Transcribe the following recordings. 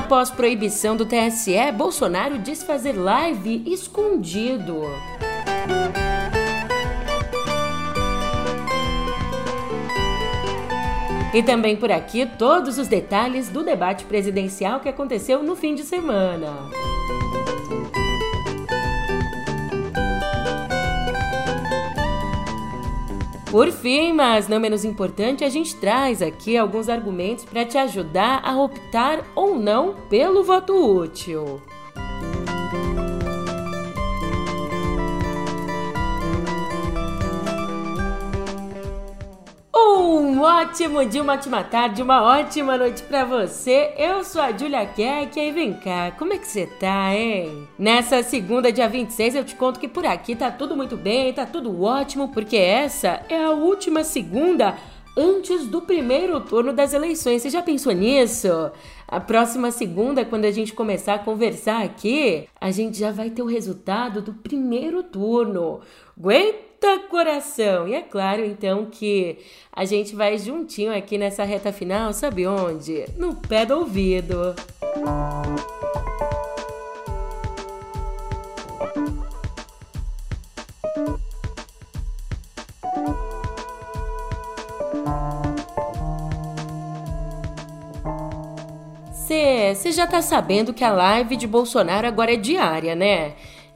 Após proibição do TSE, Bolsonaro diz fazer live escondido. E também por aqui todos os detalhes do debate presidencial que aconteceu no fim de semana. Por fim, mas não menos importante, a gente traz aqui alguns argumentos para te ajudar a optar ou não pelo voto útil. Ótimo dia, uma ótima tarde, uma ótima noite para você. Eu sou a Julia Keck e vem cá, como é que você tá, hein? Nessa segunda, dia 26, eu te conto que por aqui tá tudo muito bem, tá tudo ótimo, porque essa é a última segunda antes do primeiro turno das eleições. Você já pensou nisso? A próxima segunda, quando a gente começar a conversar aqui, a gente já vai ter o resultado do primeiro turno. Aguenta coração! E é claro, então, que a gente vai juntinho aqui nessa reta final, sabe onde? No pé do ouvido. Você já tá sabendo que a live de Bolsonaro agora é diária, né?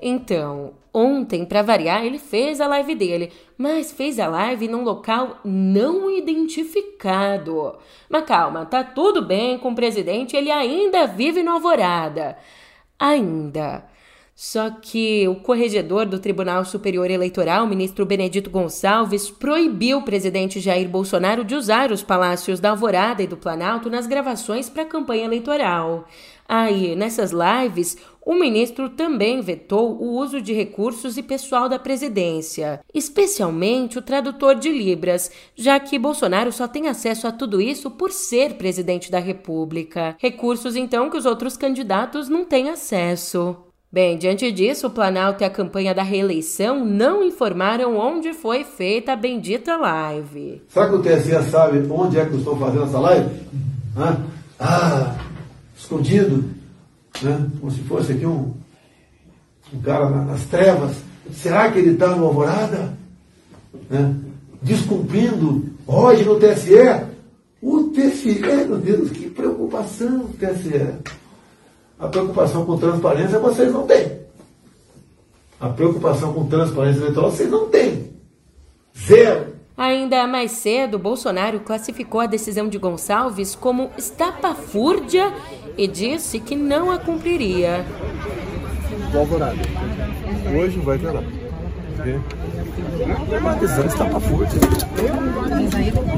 Então, ontem, para variar, ele fez a live dele, mas fez a live num local não identificado. Mas calma, tá tudo bem com o presidente, ele ainda vive no Alvorada. Ainda. Só que o corregedor do Tribunal Superior Eleitoral, ministro Benedito Gonçalves, proibiu o presidente Jair Bolsonaro de usar os palácios da Alvorada e do Planalto nas gravações para a campanha eleitoral. Aí, nessas lives, o ministro também vetou o uso de recursos e pessoal da presidência, especialmente o tradutor de Libras, já que Bolsonaro só tem acesso a tudo isso por ser presidente da República. Recursos, então, que os outros candidatos não têm acesso. Bem, diante disso, o Planalto e a campanha da reeleição não informaram onde foi feita a bendita live. Será que o TSE sabe onde é que eu estou fazendo essa live? Ah, escondido, né? como se fosse aqui um, um cara nas trevas. Será que ele está no Alvorada? Né? Descumprindo hoje no TSE? O TSE, meu Deus, que preocupação TSE. A preocupação com transparência vocês não têm. A preocupação com transparência eleitoral vocês não têm. Zero. Ainda mais cedo, Bolsonaro classificou a decisão de Gonçalves como estapafúrdia e disse que não a cumpriria. Alvorada. Hoje vai ter lá. É uma decisão estapafúrdia.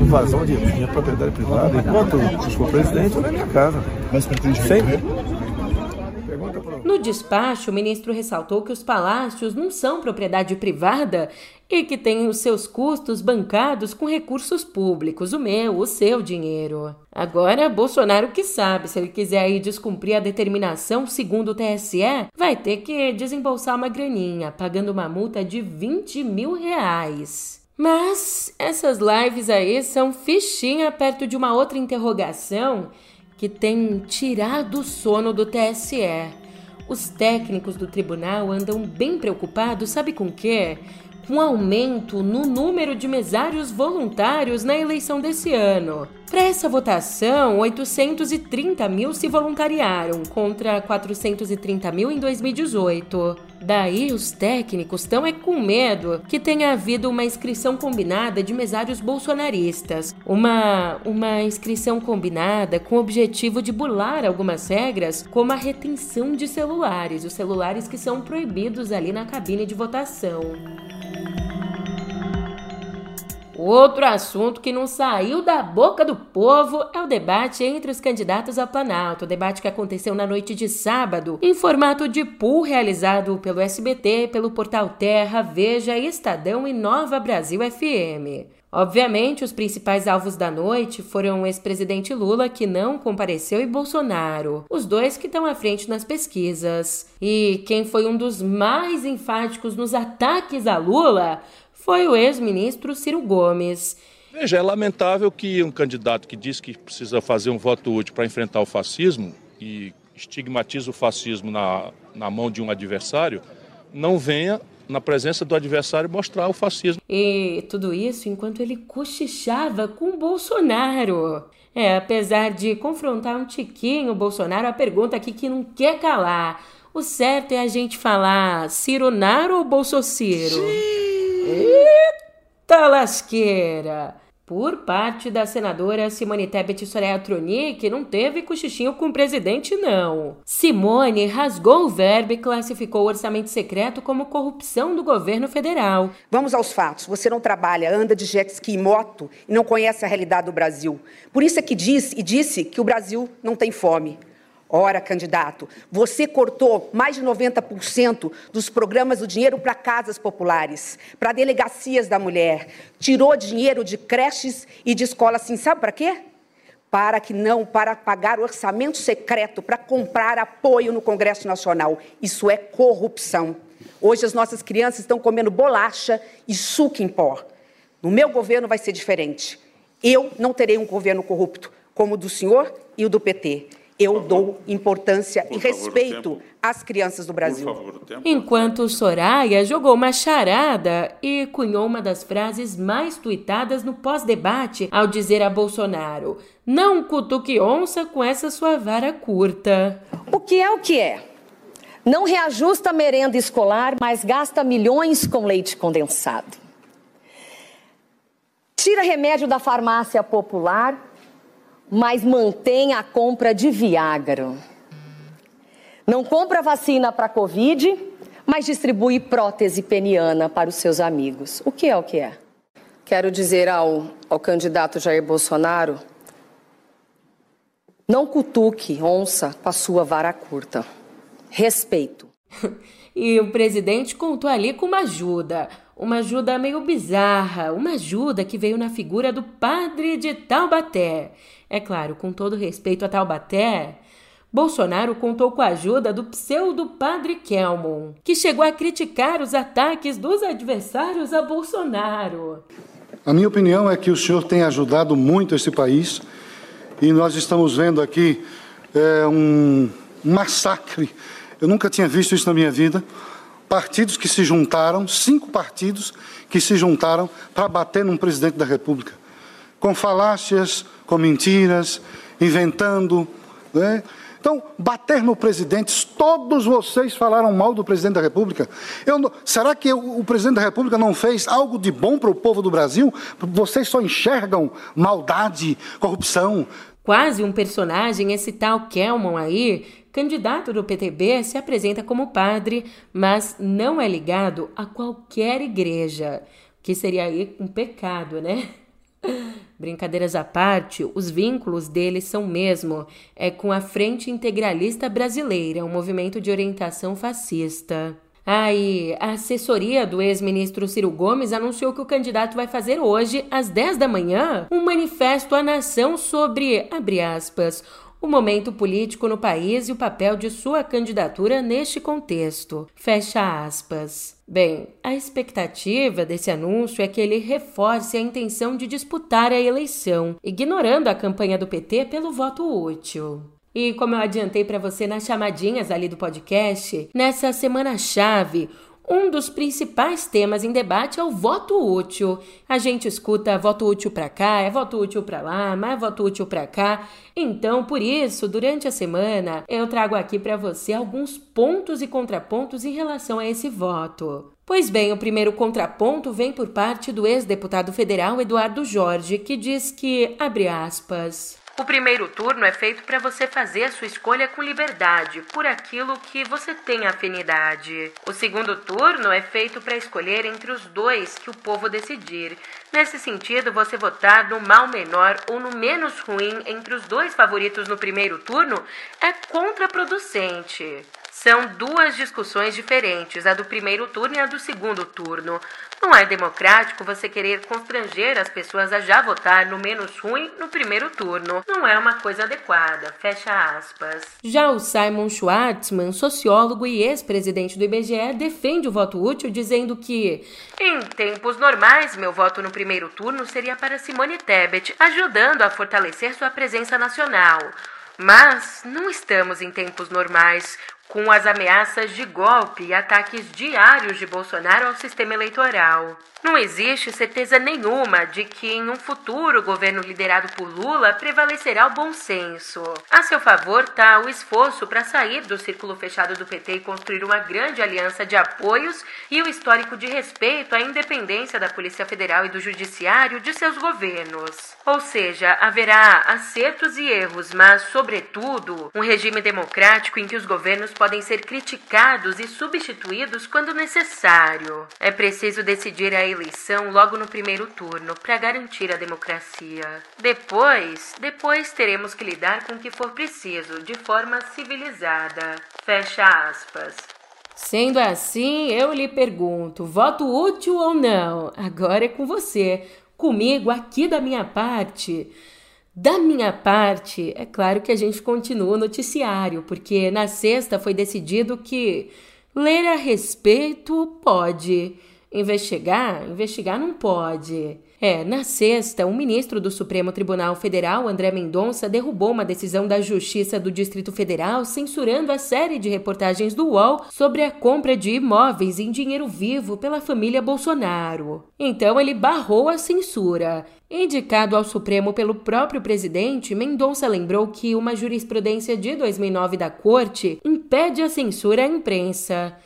Invasão de minha propriedade privada. Enquanto eu for presidente, eu na minha casa. Mas pretende Sempre. No despacho, o ministro ressaltou que os palácios não são propriedade privada e que têm os seus custos bancados com recursos públicos, o meu, o seu dinheiro. Agora, Bolsonaro que sabe, se ele quiser aí descumprir a determinação segundo o TSE, vai ter que desembolsar uma graninha, pagando uma multa de 20 mil reais. Mas essas lives aí são fichinha perto de uma outra interrogação que tem tirado o sono do TSE. Os técnicos do tribunal andam bem preocupados, sabe com o quê? Um aumento no número de mesários voluntários na eleição desse ano. Para essa votação, 830 mil se voluntariaram, contra 430 mil em 2018. Daí, os técnicos estão é com medo que tenha havido uma inscrição combinada de mesários bolsonaristas. Uma, uma inscrição combinada com o objetivo de burlar algumas regras, como a retenção de celulares, os celulares que são proibidos ali na cabine de votação. Outro assunto que não saiu da boca do povo é o debate entre os candidatos ao Planalto, debate que aconteceu na noite de sábado, em formato de pool realizado pelo SBT, pelo portal Terra, Veja, Estadão e Nova Brasil FM. Obviamente, os principais alvos da noite foram o ex-presidente Lula, que não compareceu, e Bolsonaro, os dois que estão à frente nas pesquisas. E quem foi um dos mais enfáticos nos ataques a Lula foi o ex-ministro Ciro Gomes. Veja, é lamentável que um candidato que diz que precisa fazer um voto útil para enfrentar o fascismo e estigmatiza o fascismo na, na mão de um adversário, não venha na presença do adversário mostrar o fascismo. E tudo isso enquanto ele cochichava com Bolsonaro. É, apesar de confrontar um tiquinho o Bolsonaro, a pergunta aqui que não quer calar. O certo é a gente falar Ciro Naro ou Bolsociro? Eita lasqueira! Por parte da senadora Simone Tebet Soraya Tronic, não teve cochichinho com o presidente, não. Simone rasgou o verbo e classificou o orçamento secreto como corrupção do governo federal. Vamos aos fatos. Você não trabalha, anda de jet ski e moto e não conhece a realidade do Brasil. Por isso é que diz e disse que o Brasil não tem fome. Ora, candidato, você cortou mais de 90% dos programas do dinheiro para casas populares, para delegacias da mulher, tirou dinheiro de creches e de escolas, assim, sabe para quê? Para que não, para pagar orçamento secreto, para comprar apoio no Congresso Nacional. Isso é corrupção. Hoje as nossas crianças estão comendo bolacha e suco em pó. No meu governo vai ser diferente. Eu não terei um governo corrupto, como o do senhor e o do PT eu dou importância Por e favor, respeito às crianças do Brasil. Favor, Enquanto Soraya jogou uma charada e cunhou uma das frases mais tuitadas no pós-debate ao dizer a Bolsonaro: Não cutuque onça com essa sua vara curta. O que é o que é? Não reajusta a merenda escolar, mas gasta milhões com leite condensado. Tira remédio da farmácia popular mas mantém a compra de Viagra. Não compra vacina para Covid, mas distribui prótese peniana para os seus amigos. O que é o que é? Quero dizer ao, ao candidato Jair Bolsonaro: não cutuque onça com a sua vara curta. Respeito. e o presidente contou ali com uma ajuda uma ajuda meio bizarra, uma ajuda que veio na figura do padre de Taubaté. É claro, com todo respeito a Taubaté, Bolsonaro contou com a ajuda do pseudo-padre Kelmon, que chegou a criticar os ataques dos adversários a Bolsonaro. A minha opinião é que o senhor tem ajudado muito esse país e nós estamos vendo aqui é, um massacre. Eu nunca tinha visto isso na minha vida partidos que se juntaram, cinco partidos que se juntaram para bater num presidente da República, com falácias, com mentiras, inventando. Né? Então, bater no presidente, todos vocês falaram mal do presidente da República. Eu, será que o, o presidente da República não fez algo de bom para o povo do Brasil? Vocês só enxergam maldade, corrupção. Quase um personagem, esse tal Kelman aí, candidato do PTB, se apresenta como padre, mas não é ligado a qualquer igreja, que seria aí um pecado, né? Brincadeiras à parte, os vínculos dele são mesmo é com a Frente Integralista Brasileira, um movimento de orientação fascista. Aí, a assessoria do ex-ministro Ciro Gomes anunciou que o candidato vai fazer hoje, às 10 da manhã, um manifesto à nação sobre, abre aspas, o momento político no país e o papel de sua candidatura neste contexto. Fecha aspas. Bem, a expectativa desse anúncio é que ele reforce a intenção de disputar a eleição, ignorando a campanha do PT pelo voto útil. E como eu adiantei para você nas chamadinhas ali do podcast, nessa semana-chave, um dos principais temas em debate é o voto útil. A gente escuta voto útil para cá, é voto útil para lá, mais voto útil para cá. Então, por isso, durante a semana, eu trago aqui para você alguns pontos e contrapontos em relação a esse voto. Pois bem, o primeiro contraponto vem por parte do ex-deputado federal Eduardo Jorge, que diz que, abre aspas, o primeiro turno é feito para você fazer a sua escolha com liberdade, por aquilo que você tem afinidade. O segundo turno é feito para escolher entre os dois que o povo decidir. Nesse sentido, você votar no mal menor ou no menos ruim entre os dois favoritos no primeiro turno é contraproducente. São duas discussões diferentes, a do primeiro turno e a do segundo turno. Não é democrático você querer constranger as pessoas a já votar no menos ruim no primeiro turno. Não é uma coisa adequada. Fecha aspas. Já o Simon Schwartzman, sociólogo e ex-presidente do IBGE, defende o voto útil, dizendo que, em tempos normais, meu voto no primeiro turno seria para Simone Tebet, ajudando a fortalecer sua presença nacional. Mas não estamos em tempos normais, com as ameaças de golpe e ataques diários de Bolsonaro ao sistema eleitoral. Não existe certeza nenhuma de que em um futuro governo liderado por Lula prevalecerá o bom senso. A seu favor está o esforço para sair do círculo fechado do PT e construir uma grande aliança de apoios e o histórico de respeito à independência da Polícia Federal e do Judiciário de seus governos. Ou seja, haverá acertos e erros, mas, sobretudo, um regime democrático em que os governos podem ser criticados e substituídos quando necessário. É preciso decidir a eleição logo no primeiro turno para garantir a democracia. Depois, depois teremos que lidar com o que for preciso, de forma civilizada. Fecha aspas. Sendo assim, eu lhe pergunto: voto útil ou não? Agora é com você. Comigo, aqui da minha parte. Da minha parte, é claro que a gente continua o noticiário, porque na sexta foi decidido que ler a respeito pode. Investigar? Investigar não pode. É, na sexta, o ministro do Supremo Tribunal Federal, André Mendonça, derrubou uma decisão da Justiça do Distrito Federal censurando a série de reportagens do UOL sobre a compra de imóveis em dinheiro vivo pela família Bolsonaro. Então ele barrou a censura. Indicado ao Supremo pelo próprio presidente, Mendonça lembrou que uma jurisprudência de 2009 da Corte impede a censura à imprensa.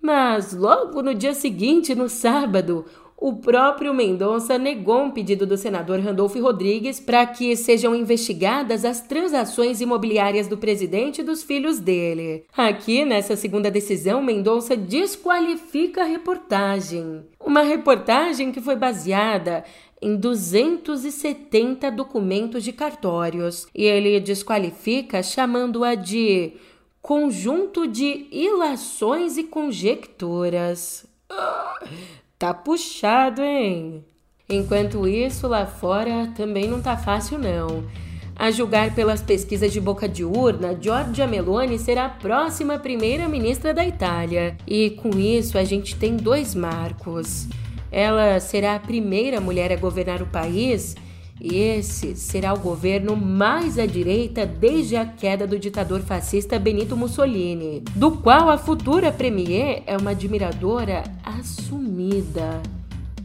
Mas logo no dia seguinte, no sábado, o próprio Mendonça negou um pedido do senador Randolfo Rodrigues para que sejam investigadas as transações imobiliárias do presidente e dos filhos dele. Aqui, nessa segunda decisão, Mendonça desqualifica a reportagem. Uma reportagem que foi baseada em 270 documentos de cartórios e ele desqualifica chamando-a de conjunto de ilações e conjecturas. Tá puxado, hein? Enquanto isso, lá fora também não tá fácil, não. A julgar pelas pesquisas de boca de urna, Giorgia Meloni será a próxima primeira-ministra da Itália. E com isso, a gente tem dois marcos. Ela será a primeira mulher a governar o país esse será o governo mais à direita desde a queda do ditador fascista Benito Mussolini, do qual a futura premier é uma admiradora assumida.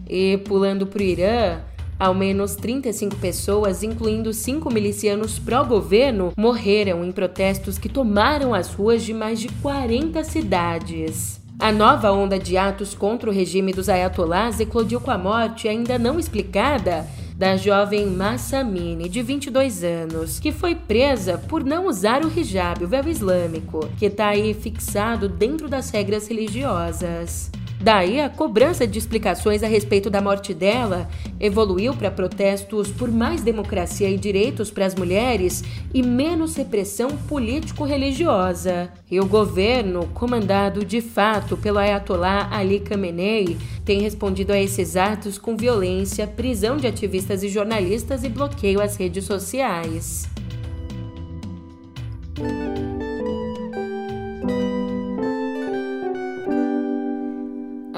E pulando para o Irã, ao menos 35 pessoas, incluindo cinco milicianos pró-governo, morreram em protestos que tomaram as ruas de mais de 40 cidades. A nova onda de atos contra o regime dos ayatollahs eclodiu com a morte ainda não explicada da jovem Massamine, de 22 anos, que foi presa por não usar o hijab, o véu islâmico, que está aí fixado dentro das regras religiosas. Daí, a cobrança de explicações a respeito da morte dela evoluiu para protestos por mais democracia e direitos para as mulheres e menos repressão político-religiosa. E o governo, comandado de fato pelo Ayatollah Ali Khamenei, tem respondido a esses atos com violência, prisão de ativistas e jornalistas e bloqueio às redes sociais.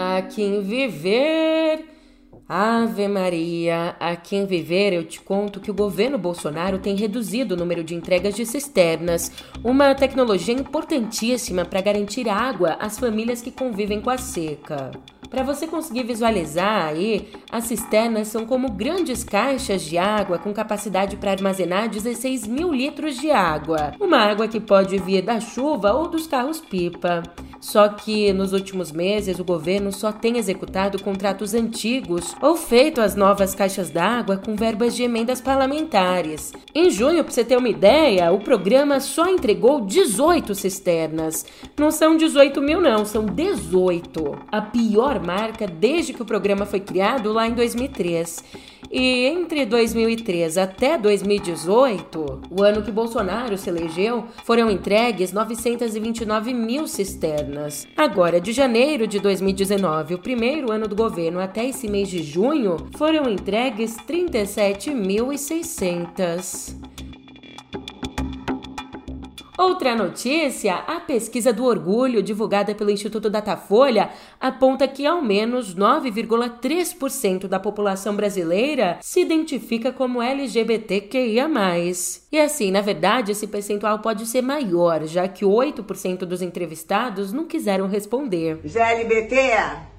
A quem viver. Ave Maria, a quem viver, eu te conto que o governo Bolsonaro tem reduzido o número de entregas de cisternas, uma tecnologia importantíssima para garantir água às famílias que convivem com a seca. Para você conseguir visualizar aí, as cisternas são como grandes caixas de água com capacidade para armazenar 16 mil litros de água. Uma água que pode vir da chuva ou dos carros-pipa. Só que nos últimos meses o governo só tem executado contratos antigos ou feito as novas caixas d'água com verbas de emendas parlamentares. Em junho, para você ter uma ideia, o programa só entregou 18 cisternas. Não são 18 mil, não, são 18. A pior marca desde que o programa foi criado lá em 2003. E entre 2003 até 2018, o ano que Bolsonaro se elegeu, foram entregues 929 mil cisternas. Agora, de janeiro de 2019, o primeiro ano do governo, até esse mês de junho, foram entregues 37.600. Outra notícia: a pesquisa do orgulho divulgada pelo Instituto Datafolha aponta que ao menos 9,3% da população brasileira se identifica como LGBTQIA. E assim, na verdade, esse percentual pode ser maior, já que 8% dos entrevistados não quiseram responder. GLBT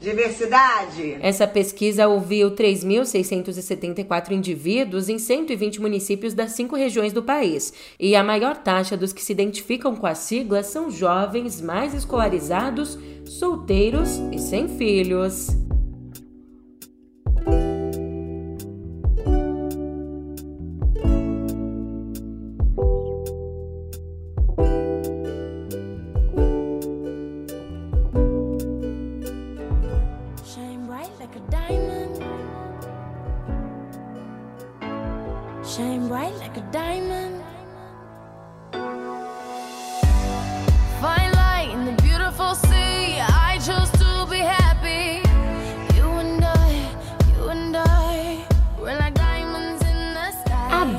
Diversidade. Essa pesquisa ouviu 3.674 indivíduos em 120 municípios das cinco regiões do país. E a maior taxa dos que se identificam com a sigla são jovens mais escolarizados, solteiros e sem filhos.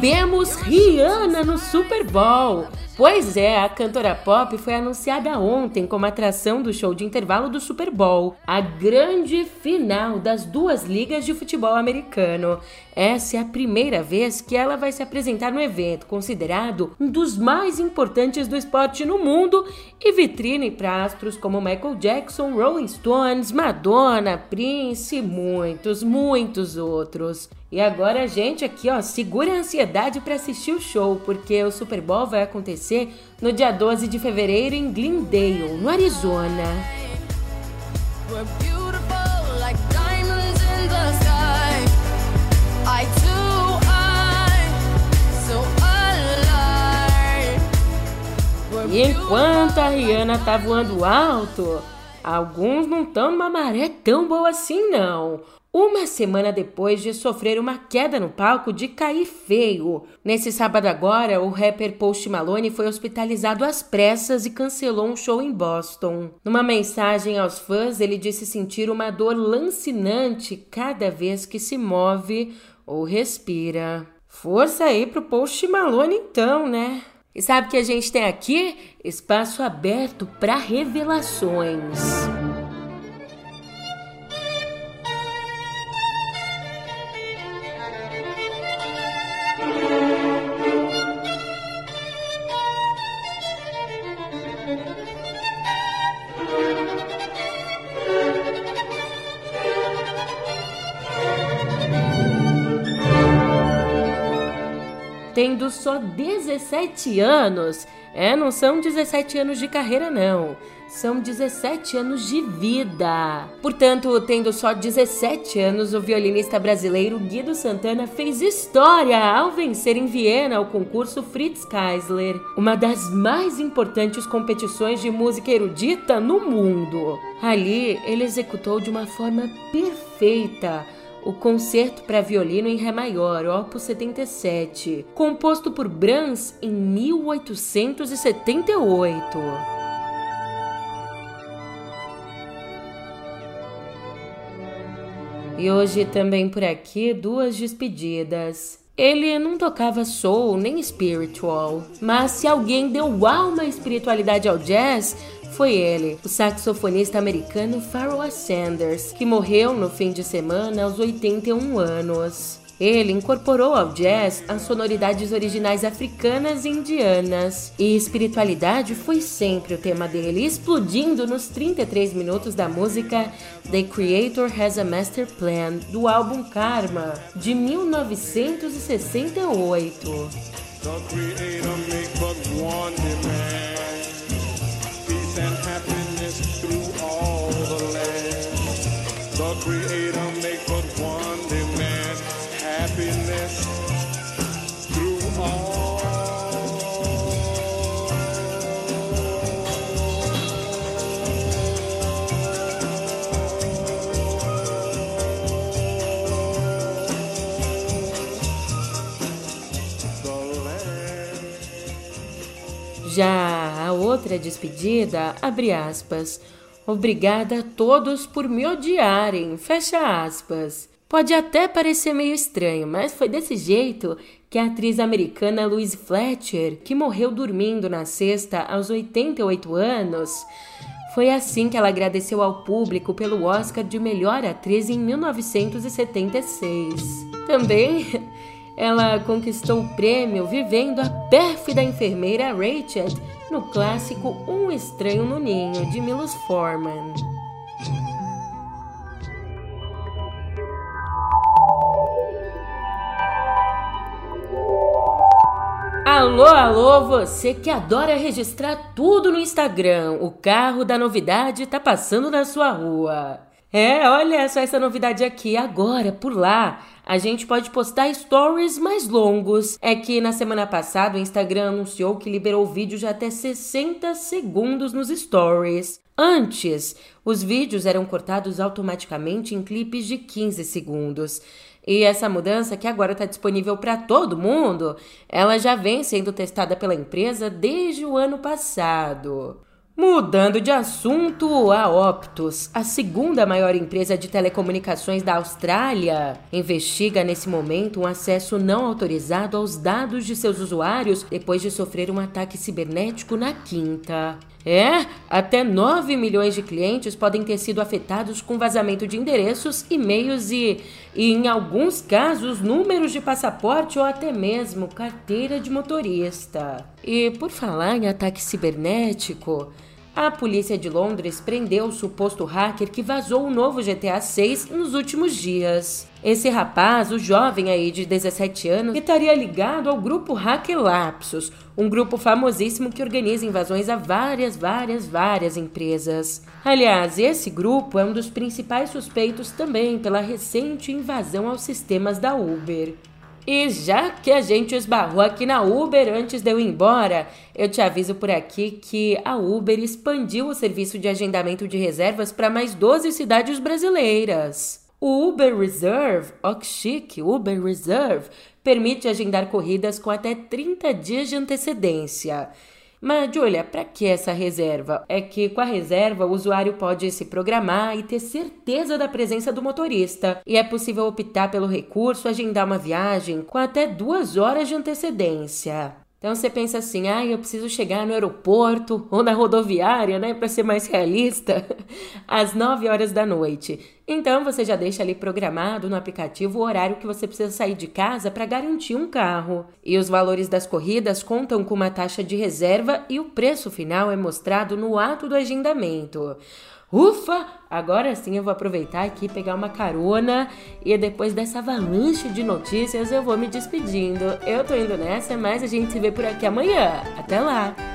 Abemos Rihanna no Super Bowl. Pois é, a cantora pop foi anunciada ontem como atração do show de intervalo do Super Bowl, a grande final das duas ligas de futebol americano. Essa é a primeira vez que ela vai se apresentar no evento, considerado um dos mais importantes do esporte no mundo e vitrine para astros como Michael Jackson, Rolling Stones, Madonna, Prince e muitos, muitos outros. E agora a gente aqui, ó, segura a ansiedade para assistir o show, porque o Super Bowl vai acontecer no dia 12 de fevereiro em Glendale, no Arizona. E enquanto a Rihanna tá voando alto, alguns não estão numa maré tão boa assim não. Uma semana depois de sofrer uma queda no palco de cair feio. Nesse sábado agora, o rapper Post Malone foi hospitalizado às pressas e cancelou um show em Boston. Numa mensagem aos fãs, ele disse sentir uma dor lancinante cada vez que se move ou respira. Força aí pro Post Malone então, né? E sabe que a gente tem aqui? Espaço aberto para revelações. Tendo só 17 anos. É, não são 17 anos de carreira, não. São 17 anos de vida. Portanto, tendo só 17 anos, o violinista brasileiro Guido Santana fez história ao vencer em Viena o concurso Fritz Keisler, uma das mais importantes competições de música erudita no mundo. Ali, ele executou de uma forma perfeita o Concerto para Violino em Ré Maior, Opus 77, composto por Brahms em 1878. E hoje também por aqui duas despedidas. Ele não tocava soul nem spiritual, mas se alguém deu alma e espiritualidade ao jazz, foi ele, o saxofonista americano Pharoah Sanders, que morreu no fim de semana aos 81 anos. Ele incorporou ao jazz as sonoridades originais africanas e indianas, e espiritualidade foi sempre o tema dele, explodindo nos 33 minutos da música The Creator Has a Master Plan, do álbum Karma, de 1968. Outra despedida, abre aspas. Obrigada a todos por me odiarem, fecha aspas. Pode até parecer meio estranho, mas foi desse jeito que a atriz americana Louise Fletcher, que morreu dormindo na sexta aos 88 anos, foi assim que ela agradeceu ao público pelo Oscar de melhor atriz em 1976. Também ela conquistou o prêmio vivendo a pérfida enfermeira Rachel no clássico Um Estranho no Ninho de Milos Forman. Alô, alô, você que adora registrar tudo no Instagram. O carro da novidade tá passando na sua rua. É, olha só essa novidade aqui agora, por lá. A gente pode postar stories mais longos. É que na semana passada o Instagram anunciou que liberou vídeos de até 60 segundos nos stories. Antes, os vídeos eram cortados automaticamente em clipes de 15 segundos. E essa mudança, que agora está disponível para todo mundo, ela já vem sendo testada pela empresa desde o ano passado. Mudando de assunto, a Optus, a segunda maior empresa de telecomunicações da Austrália, investiga nesse momento um acesso não autorizado aos dados de seus usuários depois de sofrer um ataque cibernético na quinta. É, até 9 milhões de clientes podem ter sido afetados com vazamento de endereços, e-mails e, e, em alguns casos, números de passaporte ou até mesmo carteira de motorista. E por falar em ataque cibernético, a polícia de Londres prendeu o suposto hacker que vazou o novo GTA 6 nos últimos dias. Esse rapaz, o jovem aí de 17 anos, estaria ligado ao grupo Hacker Lapsus, um grupo famosíssimo que organiza invasões a várias, várias, várias empresas. Aliás, esse grupo é um dos principais suspeitos também pela recente invasão aos sistemas da Uber. E já que a gente esbarrou aqui na Uber antes de eu ir embora, eu te aviso por aqui que a Uber expandiu o serviço de agendamento de reservas para mais 12 cidades brasileiras. O Uber Reserve, ó que chique, Uber Reserve, permite agendar corridas com até 30 dias de antecedência. Mas, Julia, para que essa reserva? É que com a reserva o usuário pode se programar e ter certeza da presença do motorista. E é possível optar pelo recurso agendar uma viagem com até duas horas de antecedência. Então você pensa assim, ah, eu preciso chegar no aeroporto ou na rodoviária, né, para ser mais realista, às 9 horas da noite. Então você já deixa ali programado no aplicativo o horário que você precisa sair de casa para garantir um carro. E os valores das corridas contam com uma taxa de reserva e o preço final é mostrado no ato do agendamento. Ufa! Agora sim eu vou aproveitar aqui pegar uma carona e depois dessa avalanche de notícias eu vou me despedindo. Eu tô indo nessa, mas a gente se vê por aqui amanhã. Até lá!